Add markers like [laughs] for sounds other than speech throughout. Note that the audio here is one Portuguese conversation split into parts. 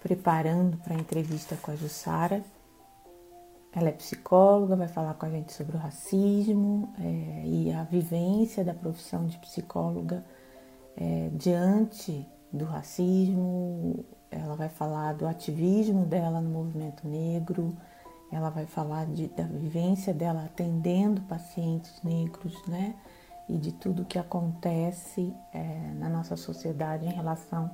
preparando para a entrevista com a Jussara. Ela é psicóloga, vai falar com a gente sobre o racismo é, e a vivência da profissão de psicóloga é, diante do racismo. Ela vai falar do ativismo dela no movimento negro. Ela vai falar de, da vivência dela atendendo pacientes negros, né? E de tudo que acontece é, na nossa sociedade em relação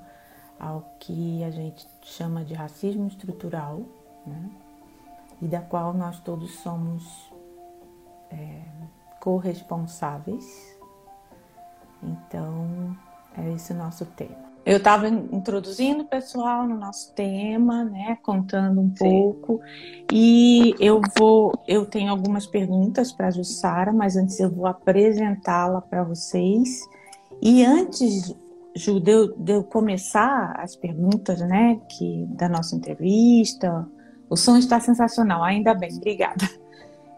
ao que a gente chama de racismo estrutural, né? e da qual nós todos somos é, corresponsáveis. Então, é esse o nosso tema. Eu estava introduzindo o pessoal no nosso tema, né, contando um Sim. pouco, e eu vou, eu tenho algumas perguntas para a Jussara, mas antes eu vou apresentá-la para vocês. E antes, Ju, de eu, de eu começar as perguntas, né, que da nossa entrevista, o som está sensacional, ainda bem, obrigada.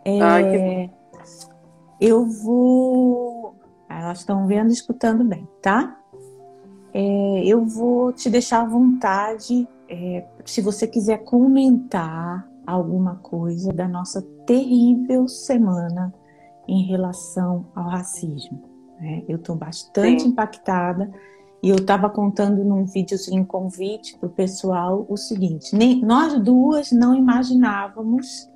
É, Ai, eu vou. Elas estão vendo e escutando bem, tá? É, eu vou te deixar à vontade é, se você quiser comentar alguma coisa da nossa terrível semana em relação ao racismo. Né? Eu estou bastante Sim. impactada e eu estava contando num videozinho convite para o pessoal o seguinte: nem, nós duas não imaginávamos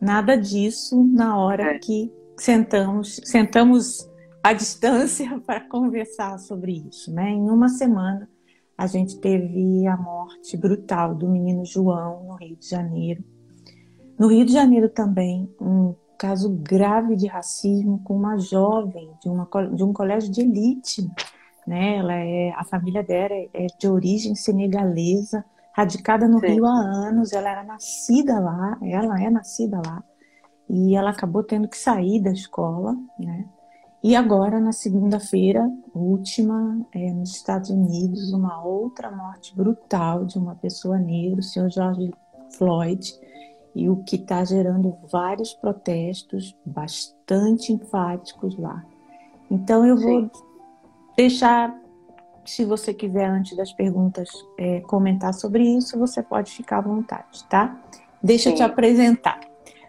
nada disso na hora é. que sentamos, sentamos à distância [laughs] para conversar sobre isso. Né? Em uma semana, a gente teve a morte brutal do menino João no Rio de Janeiro. No Rio de Janeiro também, um caso grave de racismo com uma jovem de, uma, de um colégio de elite né? Ela é a família dela é de origem senegalesa, radicada no Sim. Rio há anos. Ela era nascida lá, ela é nascida lá e ela acabou tendo que sair da escola, né? E agora, na segunda-feira, última, é, nos Estados Unidos, uma outra morte brutal de uma pessoa negra, o senhor George Floyd, e o que está gerando vários protestos bastante enfáticos lá. Então, eu vou deixar, se você quiser, antes das perguntas, é, comentar sobre isso, você pode ficar à vontade, tá? Deixa Sim. eu te apresentar.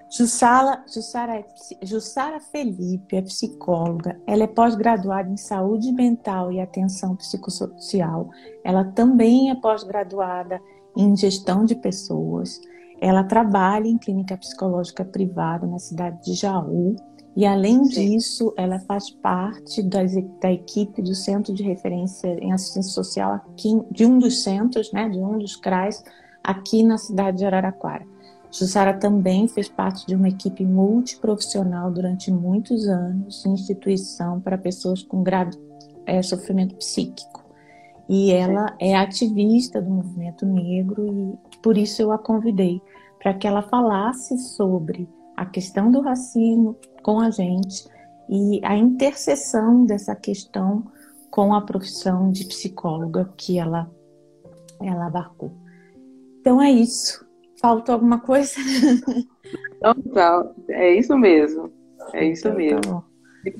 Jussara, Jussara, é, Jussara Felipe é psicóloga, ela é pós-graduada em saúde mental e atenção psicossocial. Ela também é pós-graduada em gestão de pessoas. Ela trabalha em clínica psicológica privada na cidade de Jaú e além Sim. disso, ela faz parte das, da equipe do Centro de Referência em Assistência Social aqui, de um dos centros, né, de um dos CRAs, aqui na cidade de Araraquara. Jussara também fez parte de uma equipe multiprofissional durante muitos anos, instituição para pessoas com grave é, sofrimento psíquico. E ela é ativista do movimento negro e por isso eu a convidei para que ela falasse sobre a questão do racismo com a gente e a interseção dessa questão com a profissão de psicóloga que ela, ela abarcou. Então é isso. Falta alguma coisa? [laughs] Não, tá. É isso mesmo. É isso então, tá mesmo. Tá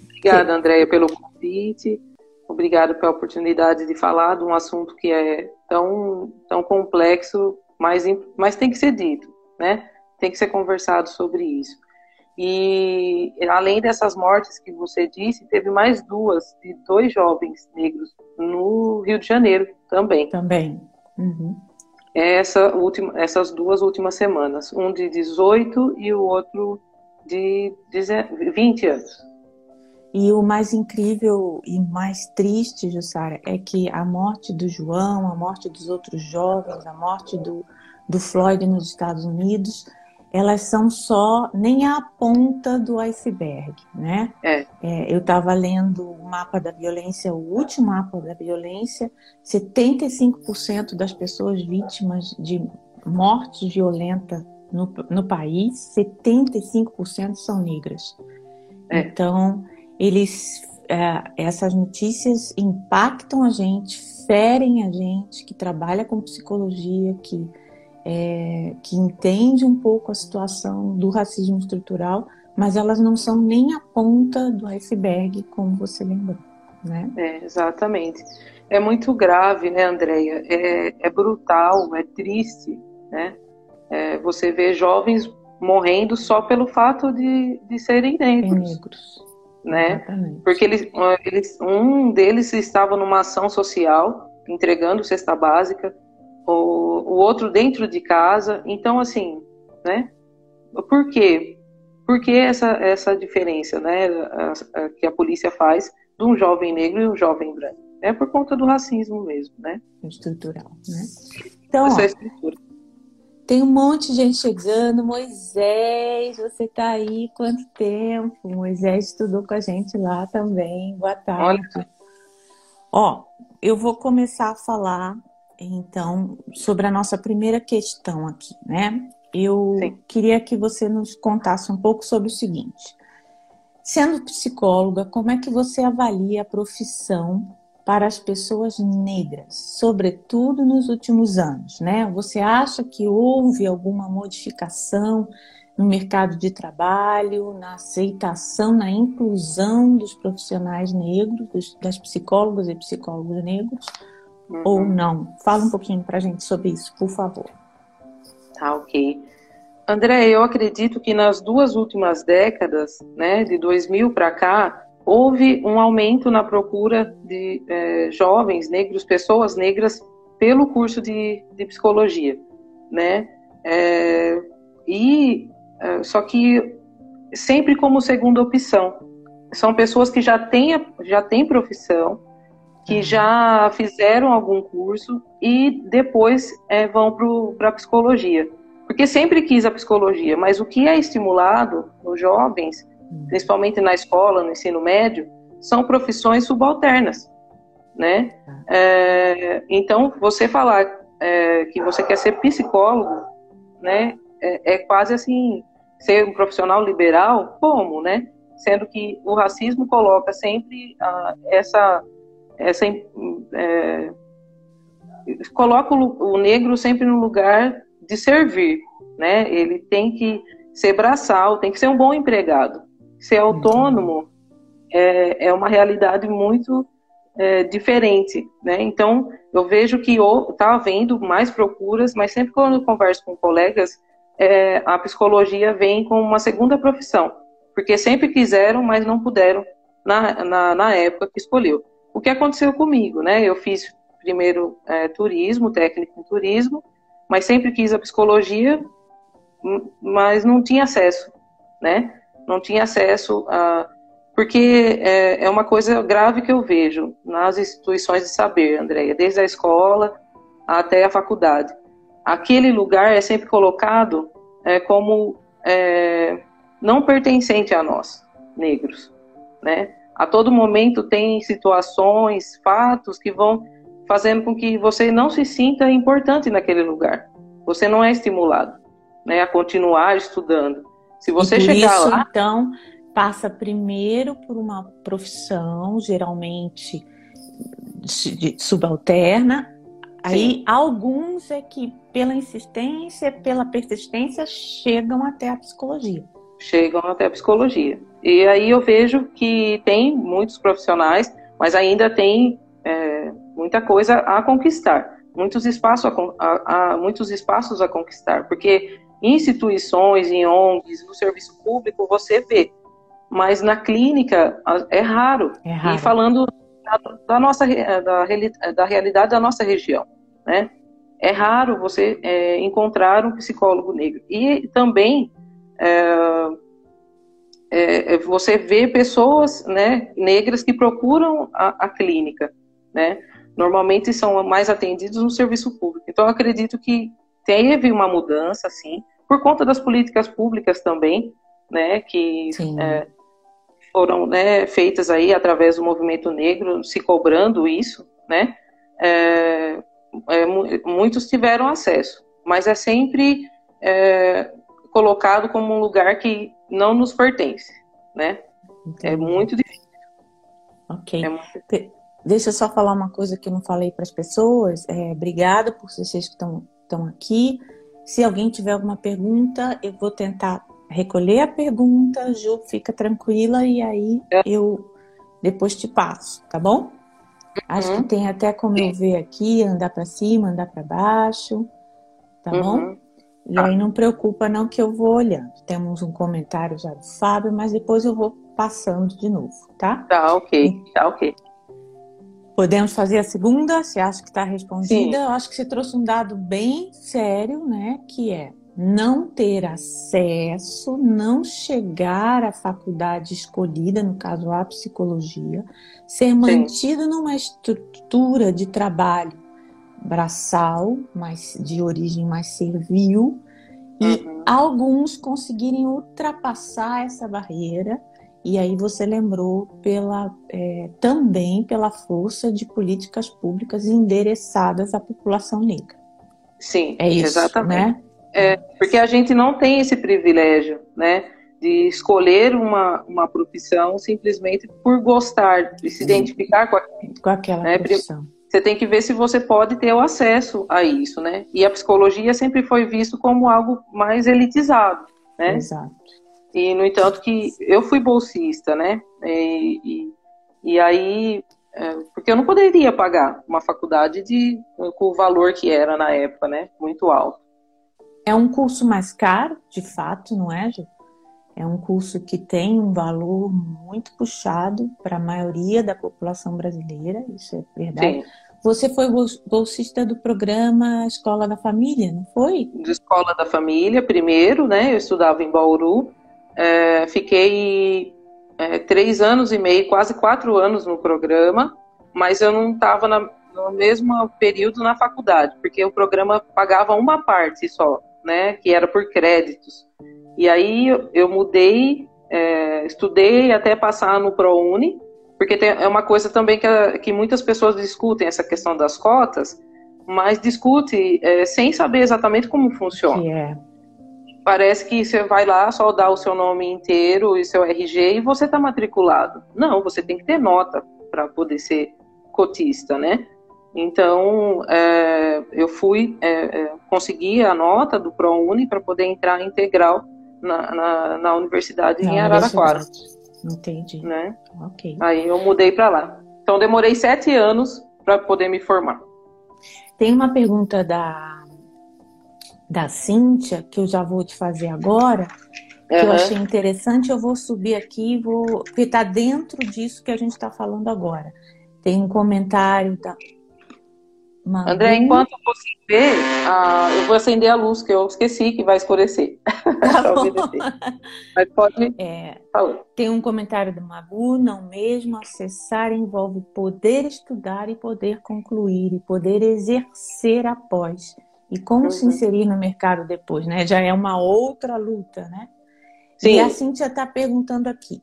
Obrigada, Andréia, pelo convite. Obrigada pela oportunidade de falar de um assunto que é tão, tão complexo, mas, mas tem que ser dito, né? Tem que ser conversado sobre isso. E além dessas mortes que você disse, teve mais duas de dois jovens negros no Rio de Janeiro também. Também. Uhum. Essa última, essas duas últimas semanas, um de 18 e o outro de 20 anos. E o mais incrível e mais triste, Jussara, é que a morte do João, a morte dos outros jovens, a morte do, do Floyd nos Estados Unidos elas são só nem a ponta do iceberg, né? É. É, eu estava lendo o mapa da violência, o último mapa da violência, 75% das pessoas vítimas de morte violenta no, no país, 75% são negras. É. Então, eles, é, essas notícias impactam a gente, ferem a gente que trabalha com psicologia, que é, que entende um pouco a situação do racismo estrutural, mas elas não são nem a ponta do iceberg, como você lembrou. Né? É, exatamente. é muito grave, né, Andréia? É, é brutal, é triste, né? É, você vê jovens morrendo só pelo fato de, de serem negros. negros. Né? Exatamente. Porque eles, eles, um deles estava numa ação social, entregando cesta básica, o, o outro dentro de casa. Então, assim, né? Por quê? Por que essa, essa diferença né, a, a, que a polícia faz de um jovem negro e um jovem branco? É por conta do racismo mesmo, né? Estrutural, né? Então, essa é estrutura. Tem um monte de gente chegando. Moisés, você tá aí quanto tempo? Moisés estudou com a gente lá também. Boa tarde. Olha. Ó, eu vou começar a falar então sobre a nossa primeira questão aqui, né? Eu Sim. queria que você nos contasse um pouco sobre o seguinte: sendo psicóloga, como é que você avalia a profissão para as pessoas negras, sobretudo nos últimos anos, né? Você acha que houve alguma modificação no mercado de trabalho, na aceitação, na inclusão dos profissionais negros, dos, das psicólogas e psicólogos negros, uhum. ou não? Fala um pouquinho para a gente sobre isso, por favor. Tá, ok. André, eu acredito que nas duas últimas décadas, né, de 2000 para cá, houve um aumento na procura de é, jovens negros, pessoas negras, pelo curso de, de psicologia, né? É, e é, só que sempre como segunda opção. São pessoas que já têm, já têm profissão, que já fizeram algum curso e depois é, vão para a psicologia. Porque sempre quis a psicologia, mas o que é estimulado nos jovens principalmente na escola, no ensino médio, são profissões subalternas, né? É, então, você falar é, que você quer ser psicólogo, né, é, é, quase assim, ser um profissional liberal, como, né? Sendo que o racismo coloca sempre ah, essa, essa é, coloca o, o negro sempre no lugar de servir, né? Ele tem que ser braçal, tem que ser um bom empregado. Ser autônomo é, é uma realidade muito é, diferente, né? Então, eu vejo que está havendo mais procuras, mas sempre quando eu converso com colegas, é, a psicologia vem com uma segunda profissão, porque sempre quiseram, mas não puderam na, na, na época que escolheu. O que aconteceu comigo, né? Eu fiz primeiro é, turismo, técnico em turismo, mas sempre quis a psicologia, mas não tinha acesso, né? não tinha acesso a. Porque é, é uma coisa grave que eu vejo nas instituições de saber, Andréia, desde a escola até a faculdade. Aquele lugar é sempre colocado é, como é, não pertencente a nós, negros. Né? A todo momento tem situações, fatos que vão fazendo com que você não se sinta importante naquele lugar. Você não é estimulado né, a continuar estudando. Se você chegar isso, lá. Então, passa primeiro por uma profissão, geralmente subalterna. Aí, alguns é que, pela insistência, pela persistência, chegam até a psicologia. Chegam até a psicologia. E aí eu vejo que tem muitos profissionais, mas ainda tem é, muita coisa a conquistar, muitos espaços a, a, a, muitos espaços a conquistar, porque instituições, em ONGs, no serviço público, você vê. Mas na clínica é raro. É raro. E falando da, da nossa da, da, realidade da nossa região, né? É raro você é, encontrar um psicólogo negro. E também é, é, é você vê pessoas né, negras que procuram a, a clínica, né? Normalmente são mais atendidos no serviço público. Então, acredito que teve uma mudança, sim, por conta das políticas públicas também, né, que é, foram né, feitas aí através do movimento negro, se cobrando isso, né, é, é, muitos tiveram acesso, mas é sempre é, colocado como um lugar que não nos pertence, né, é Entendi. é muito difícil. Ok. É muito... Deixa eu só falar uma coisa que eu não falei para as pessoas. É, obrigada por vocês que estão aqui. Se alguém tiver alguma pergunta, eu vou tentar recolher a pergunta, Ju, fica tranquila e aí eu depois te passo, tá bom? Acho que uhum. tem até como eu ver aqui, andar para cima, andar para baixo, tá uhum. bom? E aí não preocupa não que eu vou olhando. Temos um comentário já do Fábio, mas depois eu vou passando de novo, tá? Tá ok, tá ok. Podemos fazer a segunda, se acha que está respondida. Sim. Eu acho que você trouxe um dado bem sério, né? Que é não ter acesso, não chegar à faculdade escolhida, no caso a psicologia, ser mantido Sim. numa estrutura de trabalho braçal, mas de origem mais servil, e uhum. alguns conseguirem ultrapassar essa barreira. E aí você lembrou pela, é, também pela força de políticas públicas endereçadas à população negra. Sim, é isso, exatamente. Né? É, porque a gente não tem esse privilégio, né? De escolher uma, uma profissão simplesmente por gostar, de se identificar com, com aquela né? profissão. Você tem que ver se você pode ter o acesso a isso, né? E a psicologia sempre foi visto como algo mais elitizado, né? Exato. E, no entanto, que eu fui bolsista, né? E, e, e aí, é, porque eu não poderia pagar uma faculdade de, com o valor que era na época, né? Muito alto. É um curso mais caro, de fato, não é, Ju? É um curso que tem um valor muito puxado para a maioria da população brasileira, isso é verdade. Sim. Você foi bolsista do programa Escola da Família, não foi? De Escola da Família, primeiro, né? Eu estudava em Bauru. É, fiquei é, três anos e meio, quase quatro anos no programa, mas eu não estava no mesmo período na faculdade, porque o programa pagava uma parte só né, que era por créditos. E aí eu mudei, é, estudei até passar no ProUni, porque tem, é uma coisa também que, que muitas pessoas discutem essa questão das cotas, mas discute é, sem saber exatamente como funciona. Yeah. Parece que você vai lá só dar o seu nome inteiro e seu RG e você está matriculado. Não, você tem que ter nota para poder ser cotista, né? Então, é, eu fui, é, é, consegui a nota do ProUni para poder entrar integral na, na, na universidade na em Araraquara. Entendi. Né? Ok. Aí eu mudei para lá. Então, demorei sete anos para poder me formar. Tem uma pergunta da, da Cíntia, que eu já vou te fazer agora, que uhum. eu achei interessante. Eu vou subir aqui, vou, porque está dentro disso que a gente está falando agora. Tem um comentário da, André, enquanto você vê, ah, eu vou acender a luz, que eu esqueci que vai escurecer. [laughs] Tá [laughs] Mas pode. É, tem um comentário do Magu, não mesmo acessar envolve poder estudar e poder concluir, e poder exercer após. E como uhum. se inserir no mercado depois, né? Já é uma outra luta, né? Sim. E a Cíntia está perguntando aqui.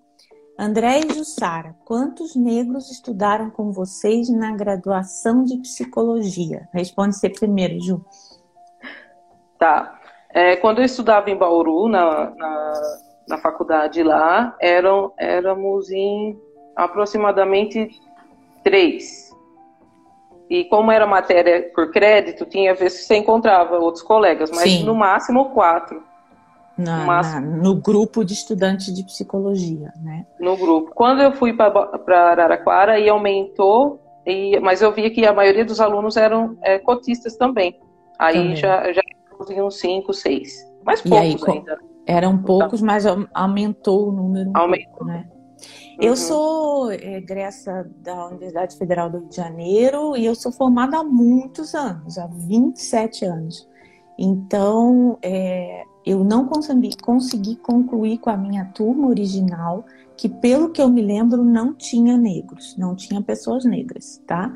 André e Jussara, quantos negros estudaram com vocês na graduação de psicologia? Responde você primeiro, Ju. Tá. É, quando eu estudava em Bauru, na, na, na faculdade lá, eram, éramos em aproximadamente três. E como era matéria por crédito, tinha vezes que você encontrava outros colegas, mas Sim. no máximo quatro. Na, na, no grupo de estudantes de psicologia, né? No grupo. Quando eu fui para Araraquara, e aumentou, e, mas eu via que a maioria dos alunos eram é, cotistas também. Aí também. já, já uns cinco, seis. Mas poucos aí, ainda. Eram poucos, então, mas aumentou o número. Aumentou. pouco, né? Uhum. Eu sou egressa da Universidade Federal do Rio de Janeiro e eu sou formada há muitos anos, há 27 anos. Então, é, eu não consegui, consegui concluir com a minha turma original, que pelo que eu me lembro não tinha negros, não tinha pessoas negras, tá?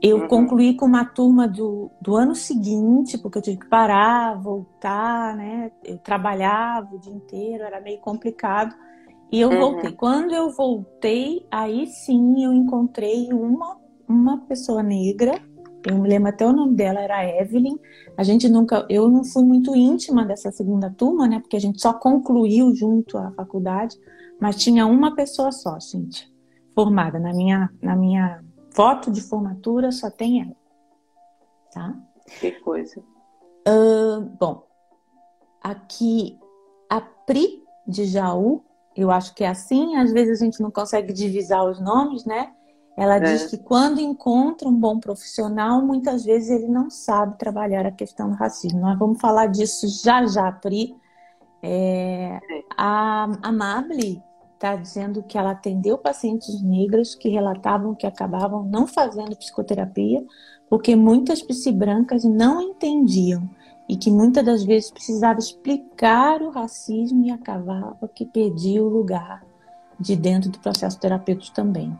Eu uhum. concluí com uma turma do, do ano seguinte, porque eu tive que parar, voltar, né? Eu trabalhava o dia inteiro, era meio complicado. E eu uhum. voltei. Quando eu voltei, aí sim eu encontrei uma, uma pessoa negra eu me lembro até o nome dela, era Evelyn. A gente nunca, eu não fui muito íntima dessa segunda turma, né? Porque a gente só concluiu junto à faculdade, mas tinha uma pessoa só, gente, formada. Na minha, na minha foto de formatura só tem ela. Tá? Que coisa. Uh, bom, aqui a Pri de Jaú, eu acho que é assim, às vezes a gente não consegue divisar os nomes, né? Ela é. diz que quando encontra um bom profissional, muitas vezes ele não sabe trabalhar a questão do racismo. Nós vamos falar disso já já, Pri. É, a Amable está dizendo que ela atendeu pacientes negras que relatavam que acabavam não fazendo psicoterapia porque muitas psi-brancas não entendiam e que muitas das vezes precisava explicar o racismo e acabava que perdia o lugar de dentro do processo terapêutico também.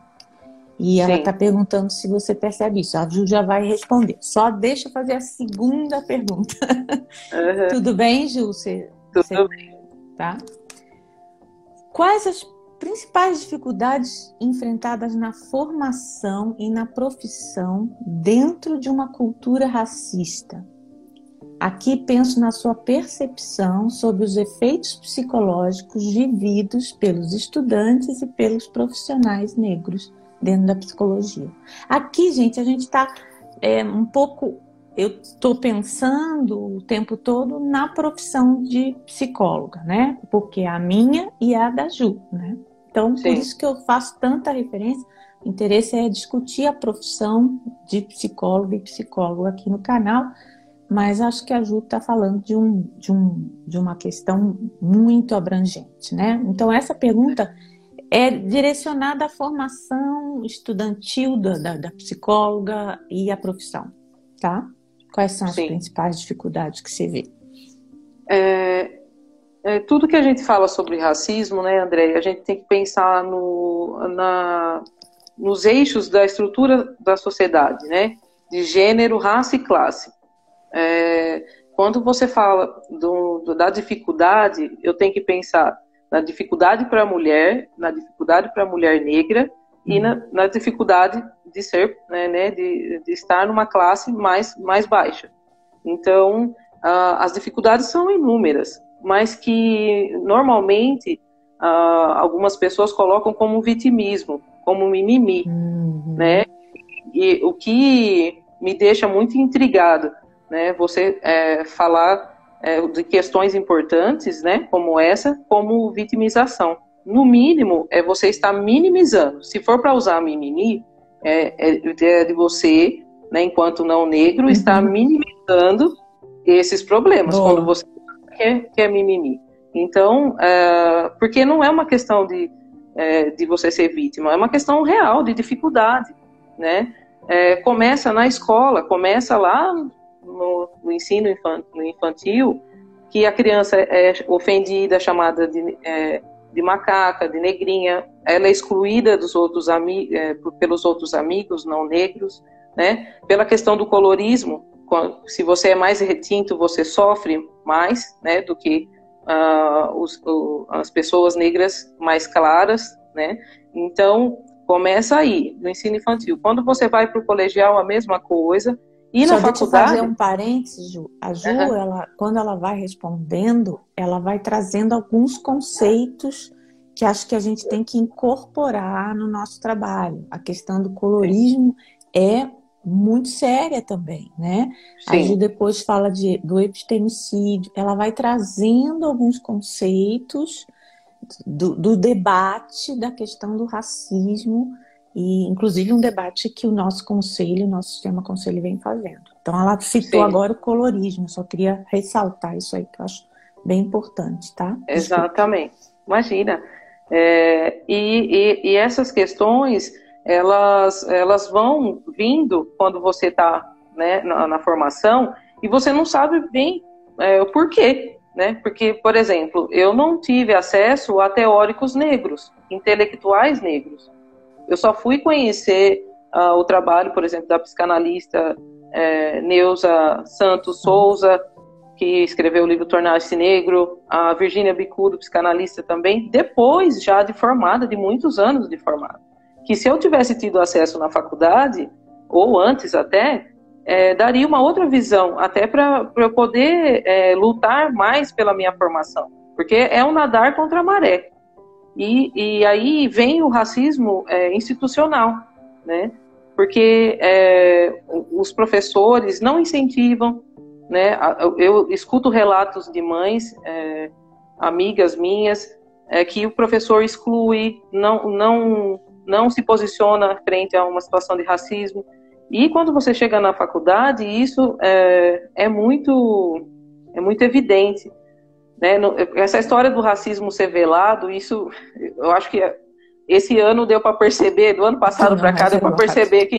E ela está perguntando se você percebe isso. A Ju já vai responder. Só deixa eu fazer a segunda pergunta. Uhum. [laughs] Tudo bem, Ju? Você, Tudo você... bem. Tá? Quais as principais dificuldades enfrentadas na formação e na profissão dentro de uma cultura racista? Aqui penso na sua percepção sobre os efeitos psicológicos vividos pelos estudantes e pelos profissionais negros dentro da psicologia. Aqui, gente, a gente está é, um pouco. Eu estou pensando o tempo todo na profissão de psicóloga, né? Porque é a minha e a da Ju, né? Então, Sim. por isso que eu faço tanta referência. O interesse é discutir a profissão de psicólogo e psicólogo aqui no canal, mas acho que a Ju está falando de, um, de, um, de uma questão muito abrangente, né? Então, essa pergunta é direcionada à formação estudantil da, da, da psicóloga e a profissão, tá? Quais são as Sim. principais dificuldades que você vê? É, é, tudo que a gente fala sobre racismo, né, André, a gente tem que pensar no, na, nos eixos da estrutura da sociedade, né? De gênero, raça e classe. É, quando você fala do, do, da dificuldade, eu tenho que pensar na dificuldade para a mulher, na dificuldade para a mulher negra e na, na, dificuldade de ser, né, né de, de, estar numa classe mais, mais baixa. Então, uh, as dificuldades são inúmeras, mas que normalmente uh, algumas pessoas colocam como vitimismo, como mimimi, uhum. né? E o que me deixa muito intrigado, né? Você é, falar é, de questões importantes, né, como essa, como vitimização. No mínimo, é você estar minimizando. Se for para usar mimimi, é, é, é, de você, né, enquanto não negro, uhum. estar minimizando esses problemas Boa. quando você quer, quer mimimi. Então, é, porque não é uma questão de, é, de você ser vítima, é uma questão real de dificuldade, né? É, começa na escola, começa lá no, no ensino infantil que a criança é ofendida, chamada de, é, de macaca, de negrinha, ela é excluída dos outros é, pelos outros amigos não negros, né? Pela questão do colorismo, se você é mais retinto, você sofre mais, né, do que uh, os, o, as pessoas negras mais claras, né? Então começa aí no ensino infantil. Quando você vai para o colegial, a mesma coisa. E Só na faculdade. fazer um parênteses, Ju. A Ju, uhum. ela, quando ela vai respondendo, ela vai trazendo alguns conceitos que acho que a gente tem que incorporar no nosso trabalho. A questão do colorismo é muito séria também, né? Sim. A Ju depois fala de, do epistemicídio, ela vai trazendo alguns conceitos do, do debate da questão do racismo e inclusive um debate que o nosso conselho, o nosso sistema conselho vem fazendo. Então ela citou Sim. agora o colorismo, só queria ressaltar isso aí que eu acho bem importante, tá? Desculpa. Exatamente. Imagina. É, e, e, e, essas questões elas, elas vão vindo quando você está né, na, na, formação e você não sabe bem é, o porquê. Né? Porque, por exemplo, eu não tive acesso a teóricos negros, intelectuais negros. Eu só fui conhecer uh, o trabalho, por exemplo, da psicanalista é, Neuza Santos Souza, que escreveu o livro Tornar-se Negro, a Virginia Bicudo, psicanalista também, depois já de formada, de muitos anos de formada. Que se eu tivesse tido acesso na faculdade, ou antes até, é, daria uma outra visão, até para eu poder é, lutar mais pela minha formação. Porque é um nadar contra a maré. E, e aí vem o racismo é, institucional, né? Porque é, os professores não incentivam, né? Eu escuto relatos de mães, é, amigas minhas, é, que o professor exclui, não, não, não se posiciona frente a uma situação de racismo. E quando você chega na faculdade, isso é, é muito é muito evidente. Né? Essa história do racismo ser velado, isso eu acho que esse ano deu para perceber, do ano passado para cá deu para perceber que,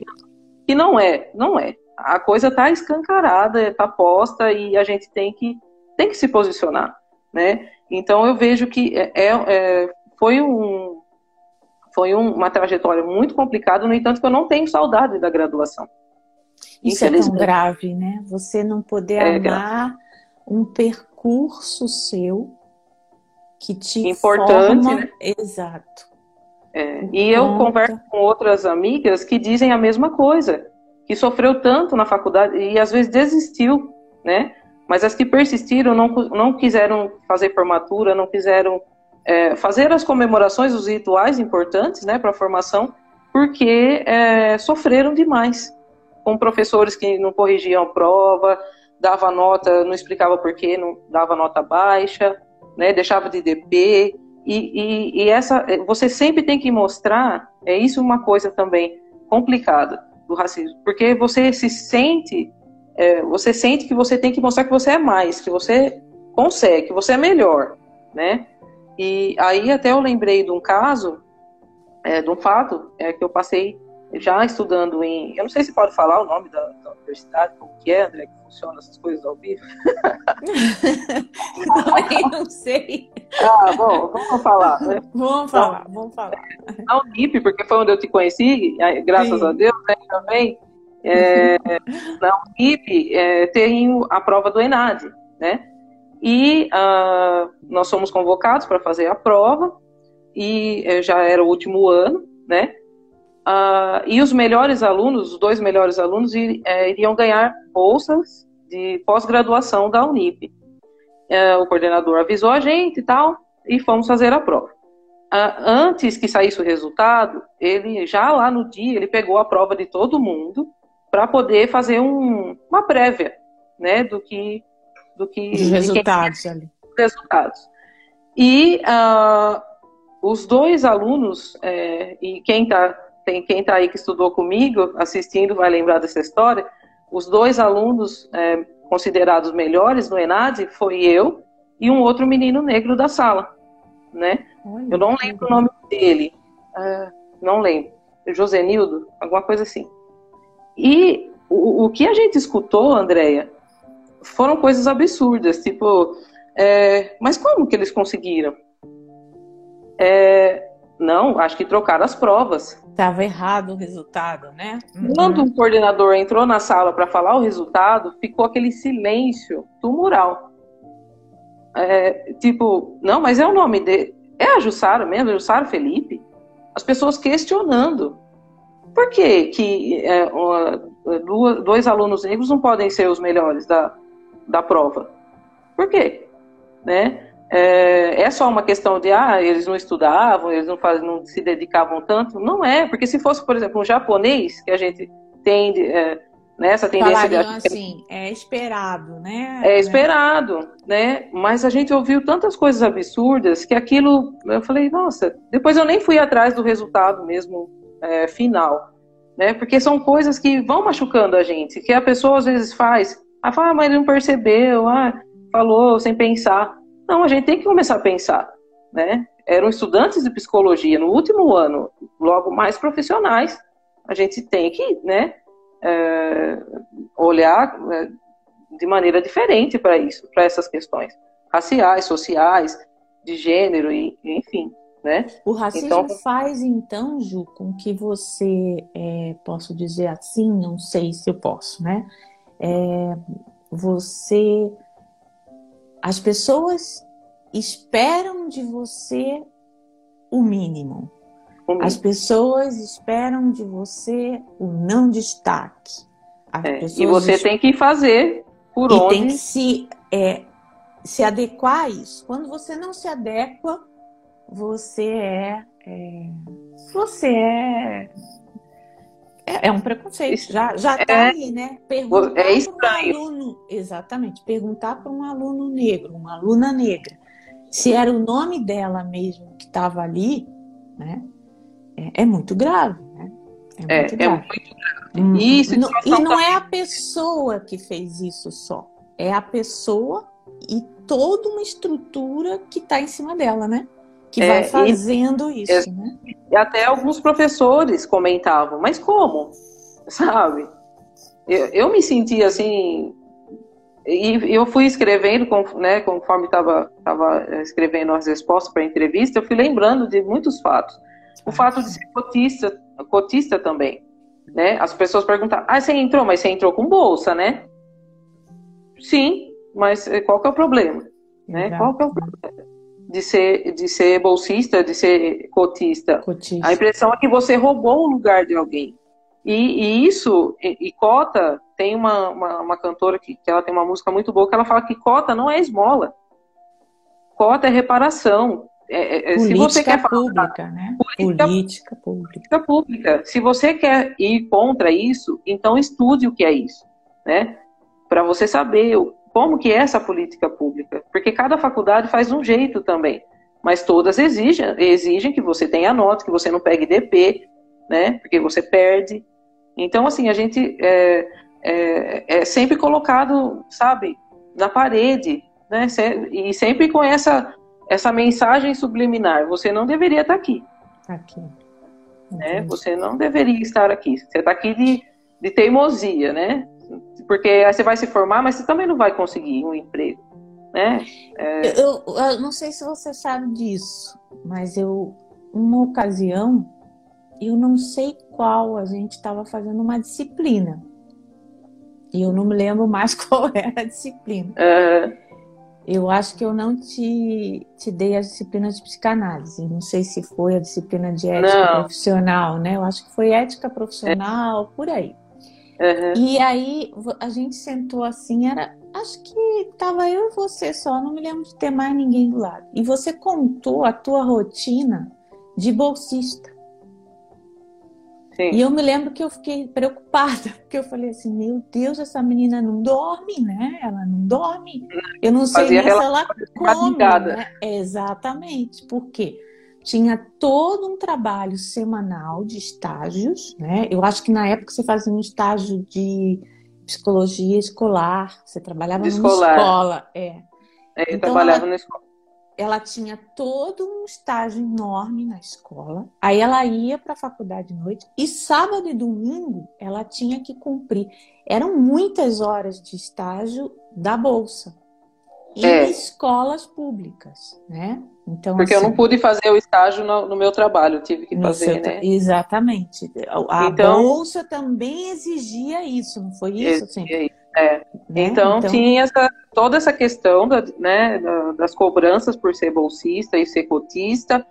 que não é, não é. A coisa está escancarada, está posta e a gente tem que, tem que se posicionar, né? Então eu vejo que é, é, é foi um, foi um, uma trajetória muito complicada, no entanto que eu não tenho saudade da graduação. Isso é tão grave, né? Você não poder é amar um percurso seu que te importante, forma... né? Exato. É. E eu converso com outras amigas que dizem a mesma coisa, que sofreu tanto na faculdade e às vezes desistiu, né? Mas as que persistiram não, não quiseram fazer formatura, não quiseram é, fazer as comemorações, os rituais importantes, né, para a formação, porque é, sofreram demais com professores que não corrigiam a prova, dava nota, não explicava por que, não dava nota baixa, né, deixava de DP. E, e, e, essa, você sempre tem que mostrar, é isso uma coisa também complicada do racismo, porque você se sente, é, você sente que você tem que mostrar que você é mais, que você consegue, que você é melhor, né? E aí até eu lembrei de um caso, é, de um fato, é, que eu passei já estudando em. Eu não sei se pode falar o nome da, da universidade, como que é, André, que funciona essas coisas ao vivo. [laughs] Também não sei. Ah, bom, vamos falar. Né? Vamos falar, então, vamos falar. A Unip, porque foi onde eu te conheci, graças Sim. a Deus, né, também. É, [laughs] na Unip é, tem a prova do ENAD, né? E uh, nós fomos convocados para fazer a prova, e é, já era o último ano, né? Uh, e os melhores alunos, os dois melhores alunos, é, iriam ganhar bolsas de pós-graduação da Unip. Uh, o coordenador avisou a gente e tal, e fomos fazer a prova. Uh, antes que saísse o resultado, ele já lá no dia ele pegou a prova de todo mundo para poder fazer um, uma prévia, né, do que do que os resultados quem, ali. Resultados. E os dois alunos é, e quem está tem quem está aí que estudou comigo, assistindo, vai lembrar dessa história. Os dois alunos é, considerados melhores no ENAD foi eu e um outro menino negro da sala, né? Eu não lembro o nome dele, uh, não lembro. Josenildo, alguma coisa assim. E o, o que a gente escutou, Andréia, foram coisas absurdas, tipo, é, mas como que eles conseguiram? É, não, acho que trocaram as provas. Estava errado o resultado, né? Uhum. Quando o coordenador entrou na sala para falar o resultado, ficou aquele silêncio tumoral. É, tipo, não, mas é o nome dele. É a Jussara mesmo, a Jussara Felipe? As pessoas questionando. Por que, que é, uma, duas, dois alunos negros não podem ser os melhores da, da prova? Por quê? Né? É, é, só uma questão de, ah, eles não estudavam, eles não, faz, não se dedicavam tanto. Não é, porque se fosse, por exemplo, um japonês, que a gente tem é, nessa né, tendência Falariam de... assim, é esperado, né? É esperado, né? Mas a gente ouviu tantas coisas absurdas que aquilo, eu falei, nossa, depois eu nem fui atrás do resultado mesmo é, final, né? Porque são coisas que vão machucando a gente, que a pessoa às vezes faz, ah, fala, ah, mas ele não percebeu, ah, falou sem pensar. Não, a gente tem que começar a pensar, né? Eram estudantes de psicologia no último ano, logo mais profissionais. A gente tem que, né, é, olhar é, de maneira diferente para isso, para essas questões raciais, sociais, de gênero e enfim, né? O racismo então, faz então, Ju, com que você, é, posso dizer assim, não sei se eu posso, né? É, você as pessoas esperam de você o mínimo. As pessoas esperam de você o não destaque. É, e você tem que fazer por e onde. Tem que se, é, se adequar a isso. Quando você não se adequa, você é, é você é é, é um preconceito, já já está é, aí, né? Perguntar é estranho. Um aluno, exatamente, perguntar para um aluno negro, uma aluna negra, se era o nome dela mesmo que estava ali, né? é, é muito grave, né? É, é muito grave. É muito grave. Hum, isso, não, e não é a pessoa que fez isso só. É a pessoa e toda uma estrutura que está em cima dela, né? Que vai fazendo e, isso, né? E até alguns professores comentavam, mas como? [laughs] Sabe? Eu, eu me senti assim, e eu fui escrevendo, né, conforme estava escrevendo as respostas para a entrevista, eu fui lembrando de muitos fatos. O fato de ser cotista, cotista também. Né? As pessoas perguntam, ah, você entrou, mas você entrou com bolsa, né? Sim, mas eh, qual que é o problema? Né? Qual que é o problema? De ser, de ser bolsista, de ser cotista. cotista. A impressão é que você roubou o lugar de alguém. E, e isso, e, e, cota, tem uma, uma, uma, cantora que, que ela tem uma música muito boa que ela fala que cota não é esmola. Cota é reparação. É, é, política se você quer falar, pública, né? Política, política pública. política pública. Se você quer ir contra isso, então estude o que é isso, né? Para você saber como que é essa política pública. Porque cada faculdade faz um jeito também. Mas todas exigem, exigem que você tenha nota, que você não pegue DP, né? Porque você perde. Então, assim, a gente é, é, é sempre colocado, sabe, na parede, né? E sempre com essa, essa mensagem subliminar: você não deveria estar aqui. Aqui. Né? Você não deveria estar aqui. Você está aqui de, de teimosia, né? Porque aí você vai se formar, mas você também não vai conseguir um emprego. Né? É... Eu, eu, não sei se você sabe disso, mas eu, uma ocasião, eu não sei qual, a gente estava fazendo uma disciplina. E eu não me lembro mais [laughs] qual era a disciplina. Uhum. Eu acho que eu não te, te dei a disciplina de psicanálise. Não sei se foi a disciplina de ética não. profissional, né? Eu acho que foi ética profissional, é. por aí. Uhum. E aí a gente sentou assim, era. Acho que tava eu e você só, não me lembro de ter mais ninguém do lado. E você contou a tua rotina de bolsista. Sim. E eu me lembro que eu fiquei preocupada, [laughs] porque eu falei assim, meu Deus, essa menina não dorme, né? Ela não dorme. Eu não sei nem se ela come, né? Exatamente. Por quê? Tinha todo um trabalho semanal de estágios, né? Eu acho que na época você fazia um estágio de psicologia escolar, você trabalhava numa escolar. escola. É. é eu então, trabalhava ela... na escola ela tinha todo um estágio enorme na escola. Aí ela ia para a faculdade de noite e sábado e domingo ela tinha que cumprir. Eram muitas horas de estágio da bolsa em é. escolas públicas, né? Então, Porque assim, eu não pude fazer o estágio no, no meu trabalho, tive que fazer, seu, né? Exatamente. A então, bolsa também exigia isso, não foi isso? Assim? É. Né? Então, então, tinha essa, toda essa questão da, né, das cobranças por ser bolsista e ser cotista.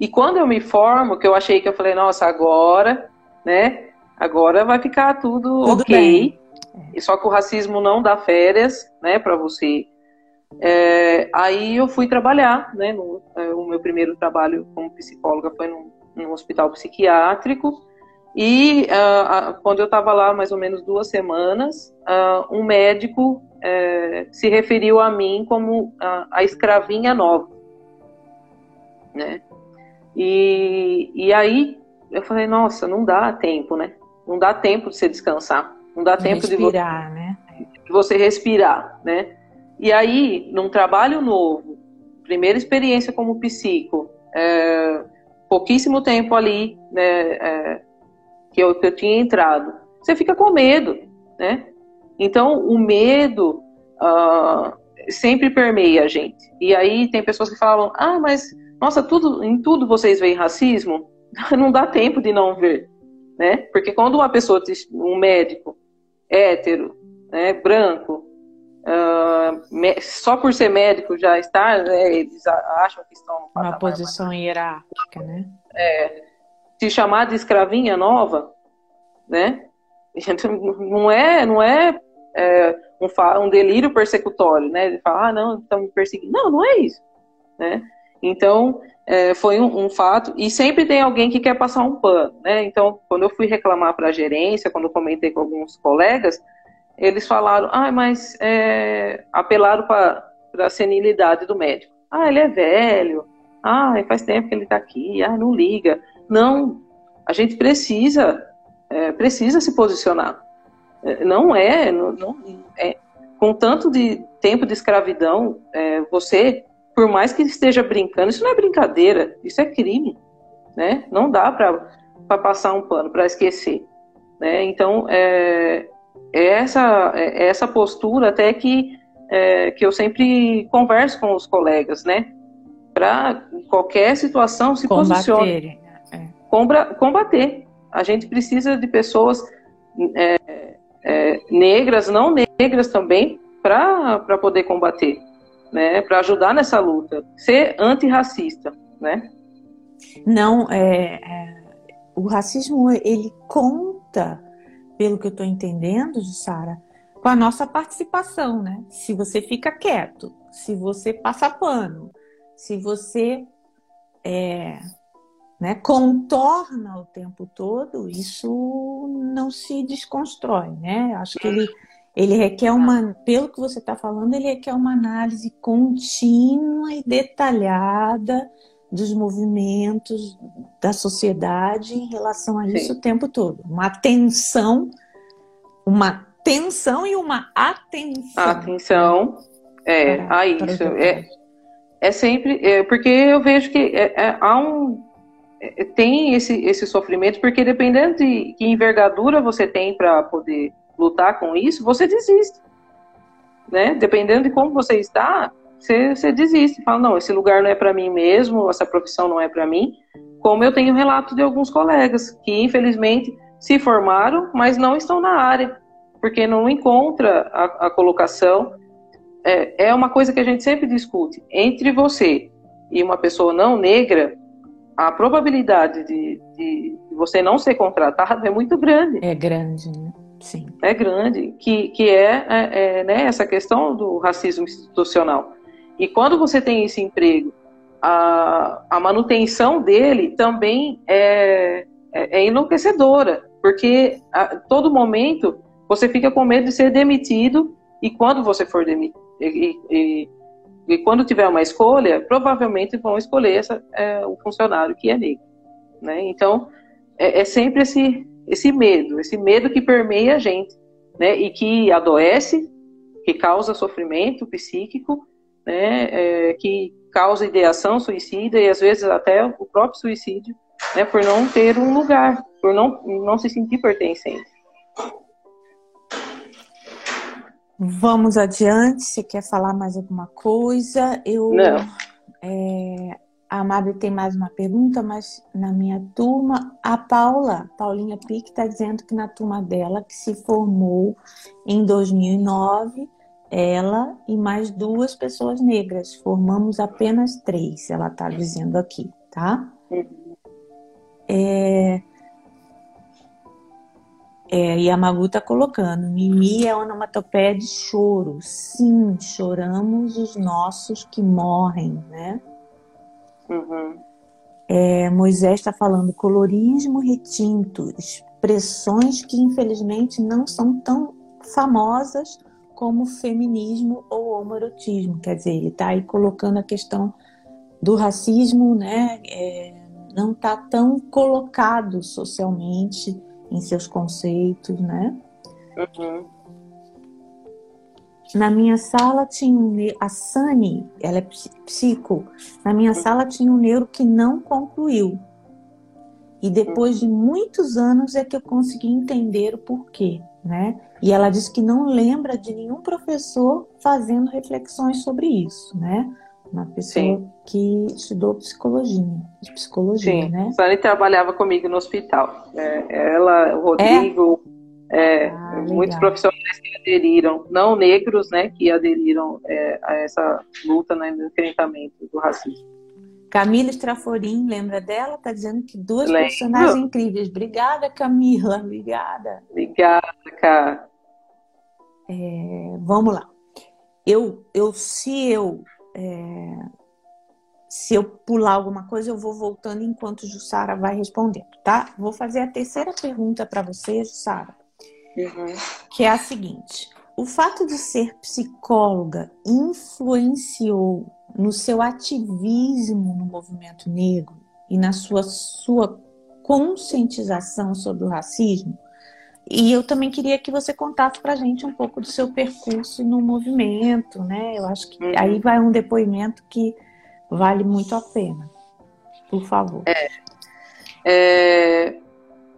E quando eu me formo, que eu achei que eu falei, nossa, agora, né? Agora vai ficar tudo, tudo ok. Bem. E só que o racismo não dá férias, né, para você. É, aí eu fui trabalhar, né? No, é, o meu primeiro trabalho como psicóloga foi num, num hospital psiquiátrico. E uh, uh, quando eu estava lá, mais ou menos duas semanas, uh, um médico eh, se referiu a mim como a escravinha nova, né? E, e aí eu falei, nossa, não dá tempo, né? Não dá tempo de você descansar, não dá de tempo respirar, de você, né? de você respirar, né? E aí, num trabalho novo, primeira experiência como psico, é, pouquíssimo tempo ali, né? É, que eu, que eu tinha entrado, você fica com medo, né? Então, o medo uh, sempre permeia a gente. E aí tem pessoas que falam, ah, mas, nossa, tudo, em tudo vocês veem racismo? [laughs] Não dá tempo de não ver, né? Porque quando uma pessoa, um médico hétero, né, branco, uh, só por ser médico já está, né, eles acham que estão... Uma posição hierárquica, né? É, se chamar de escravinha nova, né? [laughs] Não é, não é, é um, um, delírio persecutório, né? De falar, ah, não, estão me perseguindo. Não, não é isso, né? Então, é, foi um, um, fato, e sempre tem alguém que quer passar um pano, né? Então, quando eu fui reclamar para a gerência, quando eu comentei com alguns colegas, eles falaram, ah, mas é, apelaram para a senilidade do médico. Ah, ele é velho, ah, faz tempo que ele está aqui, ah, não liga. Não, a gente precisa, é, precisa se posicionar. É, não é, não, não, é, com tanto de tempo de escravidão, é, você, por mais que esteja brincando, isso não é brincadeira, isso é crime, né? Não dá para passar um pano, para esquecer, né? Então, é, essa, é essa postura até que, é, que eu sempre converso com os colegas, né? Para qualquer situação se Combater. posicione. É. Combater. A gente precisa de pessoas é, é, negras, não negras também, para poder combater, né? Para ajudar nessa luta, ser antirracista, né? Não, é, é, o racismo ele conta, pelo que eu estou entendendo, Sara, com a nossa participação, né? Se você fica quieto, se você passa pano, se você é, né, contorna o tempo todo, isso não se desconstrói, né? Acho que ele, ele requer uma, pelo que você está falando, ele requer uma análise contínua e detalhada dos movimentos da sociedade em relação a isso Sim. o tempo todo. Uma atenção, uma tensão e uma atenção. Atenção, é, para, a isso. É, é sempre, é, porque eu vejo que é, é, há um, é, tem esse, esse sofrimento, porque dependendo de que envergadura você tem para poder lutar com isso, você desiste. Né? Dependendo de como você está, você, você desiste. Fala, não, esse lugar não é para mim mesmo, essa profissão não é para mim. Como eu tenho relato de alguns colegas que, infelizmente, se formaram, mas não estão na área, porque não encontra a, a colocação. É, é uma coisa que a gente sempre discute. Entre você e uma pessoa não negra, a probabilidade de, de, você não ser contratado [laughs] é muito grande. É grande, né? Sim. É grande, que, que é, é, é né, essa questão do racismo institucional. E quando você tem esse emprego, a, a manutenção dele também é, é, é enlouquecedora, porque a todo momento você fica com medo de ser demitido, e quando você for demitido, e, e, e quando tiver uma escolha, provavelmente vão escolher essa, é, o funcionário que é negro. Né? Então, é, é, sempre esse, esse medo, esse medo que permeia a gente, né? e que adoece, que causa sofrimento psíquico, né? É, que causa ideação suicida e às vezes até o próprio suicídio, né? por não ter um lugar, por não, não se sentir pertencente. Vamos adiante. Você quer falar mais alguma coisa? Eu. Não. É, a Amável tem mais uma pergunta, mas na minha turma, a Paula, Paulinha Pique, está dizendo que na turma dela, que se formou em 2009, ela e mais duas pessoas negras. Formamos apenas três, ela está dizendo aqui, tá? É, é, e a Magu está colocando, Mimi é onomatopeia de choro. Sim, choramos os nossos que morrem, né? Uhum. É, Moisés está falando colorismo retinto, expressões que infelizmente não são tão famosas como feminismo ou homoerotismo. Quer dizer, ele está aí colocando a questão do racismo, né? É, não está tão colocado socialmente em seus conceitos, né? Uhum. Na minha sala tinha um a Sani, ela é psico. Na minha uhum. sala tinha um neuro que não concluiu. E depois de muitos anos é que eu consegui entender o porquê, né? E ela disse que não lembra de nenhum professor fazendo reflexões sobre isso, né? Uma pessoa Sim. que estudou psicologia, psicologia, Sim. né? Sani trabalhava comigo no hospital. É, ela, o Rodrigo, é? É, ah, muitos profissionais que aderiram, não negros, né, que aderiram é, a essa luta né, no enfrentamento do racismo. Camila Straforim, lembra dela? Está dizendo que duas Lembro. personagens incríveis. Obrigada, Camila. Obrigada. Obrigada, cara. É, vamos lá. Eu, eu, se eu é, se eu pular alguma coisa, eu vou voltando enquanto Jussara vai respondendo, tá? Vou fazer a terceira pergunta para você, Jussara, uhum. que é a seguinte: o fato de ser psicóloga influenciou no seu ativismo no movimento negro e na sua, sua conscientização sobre o racismo. E eu também queria que você contasse para a gente um pouco do seu percurso no movimento, né? Eu acho que uhum. aí vai um depoimento que vale muito a pena. Por favor. É, é,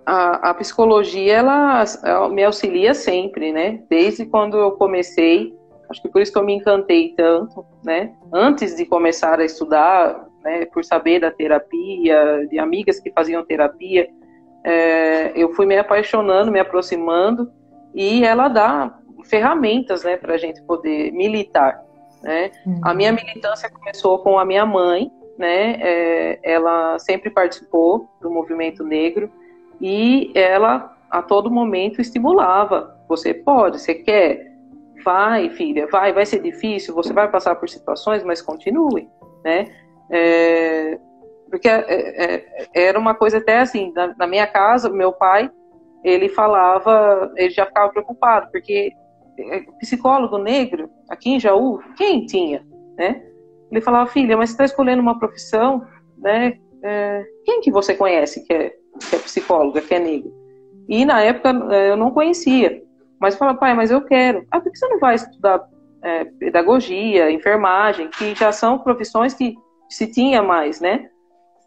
a, a, psicologia, ela, ela, me auxilia sempre, né? Desde quando eu comecei, acho que por isso que eu me encantei tanto, né? Antes de começar a estudar, né, por saber da terapia, de amigas que faziam terapia, é, eu fui me apaixonando, me aproximando, e ela dá ferramentas, né, para a gente poder militar, né? Uhum. A minha militância começou com a minha mãe, né? É, ela sempre participou do movimento negro e ela a todo momento estimulava. Você pode, você quer, vai, filha, vai, vai ser difícil, você vai passar por situações, mas continue, né? É, porque é, é, era uma coisa até assim, na, na, minha casa, meu pai, ele falava, ele já ficava preocupado, porque é, psicólogo negro, aqui em Jaú, quem tinha, né? Ele falava, filha, mas você está escolhendo uma profissão, né? É, quem que você conhece que é, que é psicóloga, que é negro? E na época é, eu não conhecia, mas falava, pai, mas eu quero. Ah, por que você não vai estudar é, pedagogia, enfermagem, que já são profissões que se tinha mais, né?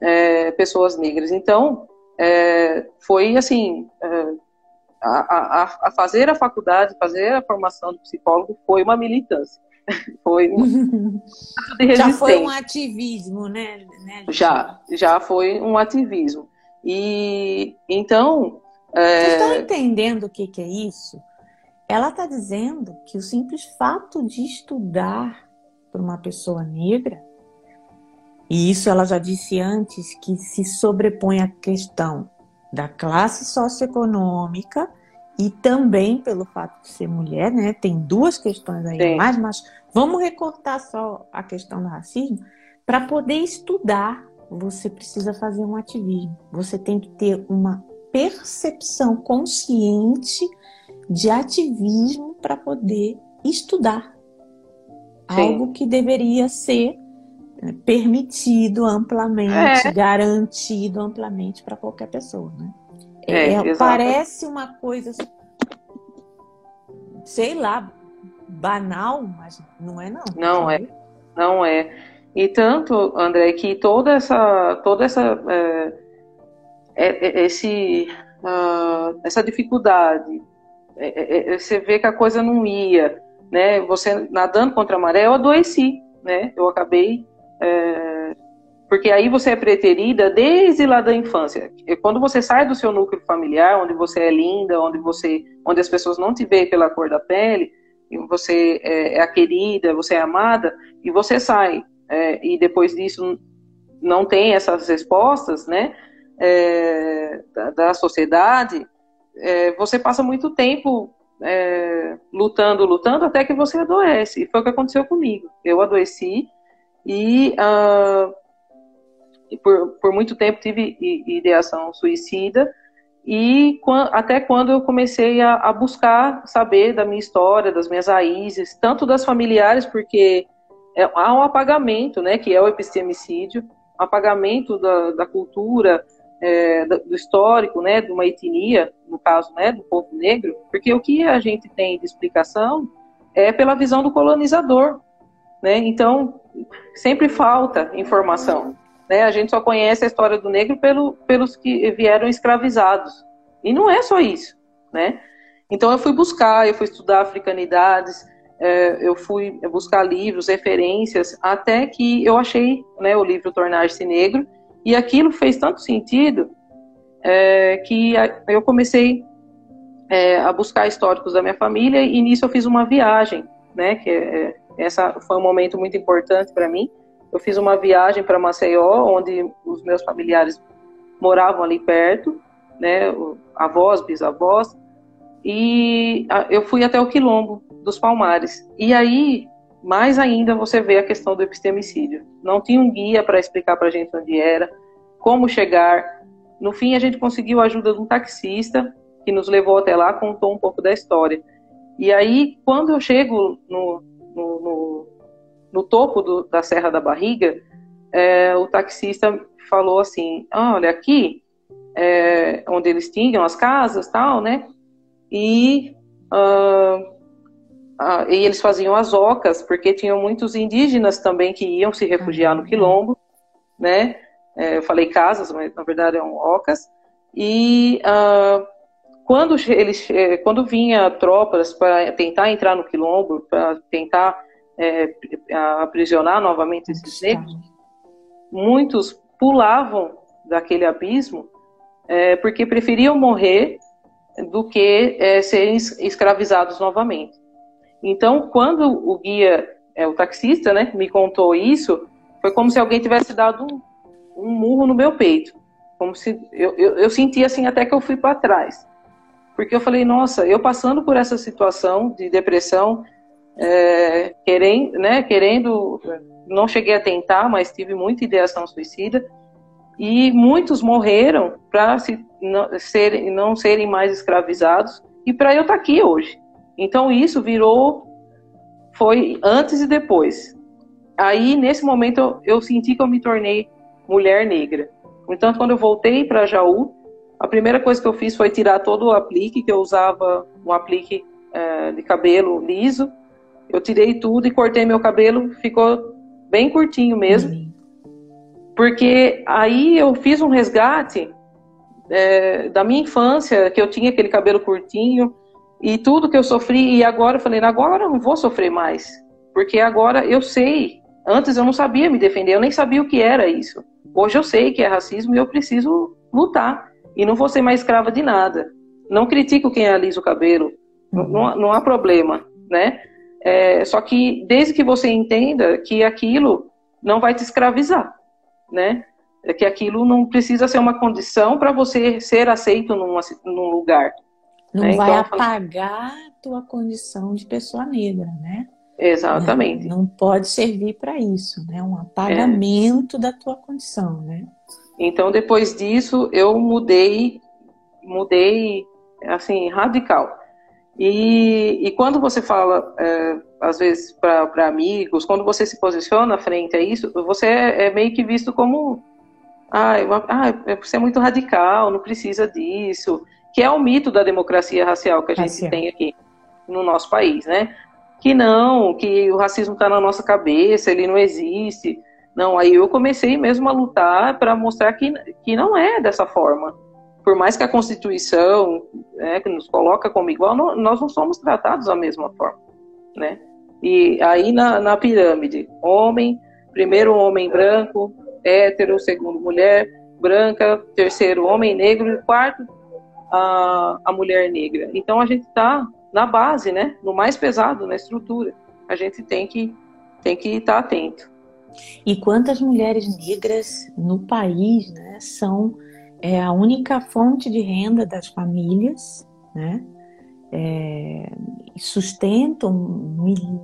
É, pessoas negras. Então, é, foi assim, é, a, a, a, fazer a faculdade, fazer a formação de psicólogo foi uma militância. [laughs] Foi um [laughs] já foi um ativismo, né? né já, já foi um ativismo. E então. É... Vocês estão entendendo o que, que é isso? Ela está dizendo que o simples fato de estudar para uma pessoa negra e isso ela já disse antes que se sobrepõe à questão da classe socioeconômica e também pelo fato de ser mulher, né? Tem duas questões aí Sim. mais, mas vamos recortar só a questão do racismo. Para poder estudar, você precisa fazer um ativismo. Você tem que ter uma percepção consciente de ativismo para poder estudar. Sim. Algo que deveria ser permitido amplamente, é. garantido amplamente para qualquer pessoa, né? É, é parece uma coisa, sei lá, banal, mas não é não. Não sabe? é, não é. E tanto, André, que toda essa, toda essa, é, é, é esse, uh, essa dificuldade, é, você vê que a coisa não ia, né? Você nadando contra a maré, eu adoeci, né? Eu acabei é, porque aí você é preterida desde lá da infância. Quando você sai do seu núcleo familiar, onde você é linda, onde você, onde as pessoas não te veem pela cor da pele, e você é, é a querida, você é amada, e você sai é, e depois disso não tem essas respostas, né, é, da, da, sociedade, é, você passa muito tempo é, lutando, lutando, até que você adoece. E foi o que aconteceu comigo. Eu adoeci e uh, por, por muito tempo tive ideação suicida. E até quando eu comecei a, a, buscar saber da minha história, das minhas raízes, tanto das familiares, porque é, há um apagamento, né, que é o epistemicídio, apagamento da, da cultura, é, do histórico, né, de uma etnia, no caso, né, do povo negro, porque o que a gente tem de explicação é pela visão do colonizador, né? Então, sempre falta informação. Né? A gente só conhece a história do negro pelo, pelos que vieram escravizados. E não é só isso. Né? Então, eu fui buscar, eu fui estudar africanidades, é, eu fui buscar livros, referências, até que eu achei né, o livro Tornar-se Negro, e aquilo fez tanto sentido é, que eu comecei é, a buscar históricos da minha família, e nisso eu fiz uma viagem, né, que é, essa foi um momento muito importante para mim. Eu fiz uma viagem para Maceió, onde os meus familiares moravam ali perto, né, avós, bisavós, e eu fui até o quilombo dos Palmares. E aí, mais ainda, você vê a questão do epistemicídio. Não tinha um guia para explicar para a gente onde era, como chegar. No fim, a gente conseguiu a ajuda de um taxista que nos levou até lá, contou um pouco da história. E aí, quando eu chego no, no, no, no topo do, da Serra da Barriga, é, o taxista falou assim: olha, aqui é, onde eles tinham as casas tal, né? E, uh, uh, e eles faziam as ocas, porque tinham muitos indígenas também que iam se refugiar no quilombo, né? É, eu falei casas, mas na verdade eram ocas. E uh, quando eles, é, quando vinha tropas para tentar entrar no quilombo, para tentar é, aprisionar novamente esses negros, muitos pulavam daquele abismo é, porque preferiam morrer do que é, serem escravizados novamente. Então, quando o guia, é, o taxista, né, me contou isso, foi como se alguém tivesse dado um, um murro no meu peito. Como se eu, eu, eu senti assim até que eu fui para trás. Porque eu falei, nossa, eu passando por essa situação de depressão, é, querendo, né, querendo, não cheguei a tentar, mas tive muita ideação suicida, e muitos morreram para se, não, serem, não serem mais escravizados e para eu estar tá aqui hoje. Então isso virou, foi antes e depois. Aí nesse momento eu, eu senti que eu me tornei mulher negra. Então quando eu voltei para Jaú, a primeira coisa que eu fiz foi tirar todo o aplique, que eu usava um aplique é, de cabelo liso. Eu tirei tudo e cortei meu cabelo, ficou bem curtinho mesmo. Uhum. Porque aí eu fiz um resgate é, da minha infância, que eu tinha aquele cabelo curtinho e tudo que eu sofri. E agora eu falei, agora eu não vou sofrer mais. Porque agora eu sei. Antes eu não sabia me defender, eu nem sabia o que era isso. Hoje eu sei que é racismo e eu preciso lutar. E não vou ser mais escrava de nada. Não critico quem alisa o cabelo. Não, não, não há problema, né? É, só que desde que você entenda que aquilo não vai te escravizar né? É que aquilo não precisa ser uma condição para você ser aceito num, num lugar. Não né? vai então, apagar a tua condição de pessoa negra, né? Exatamente. Não, não pode servir para isso, né? Um apagamento é. da tua condição, né? Então, depois disso, eu mudei, mudei, assim, radical. E, e quando você fala, é, às vezes, para amigos, quando você se posiciona frente a isso, você é, é meio que visto como. Ah, ah, você é muito radical, não precisa disso. Que é o mito da democracia racial que a gente racial. tem aqui no nosso país, né? Que não, que o racismo está na nossa cabeça, ele não existe. Não, aí eu comecei mesmo a lutar para mostrar que, que não é dessa forma por mais que a Constituição né, que nos coloca como igual, nós não somos tratados da mesma forma, né? E aí na, na pirâmide, homem, primeiro homem branco, hétero, segundo mulher branca, terceiro homem negro e quarto a, a mulher negra. Então a gente está na base, né? No mais pesado, na estrutura. A gente tem que tem que estar tá atento. E quantas mulheres negras no país, né, são é a única fonte de renda das famílias, né? É, sustentam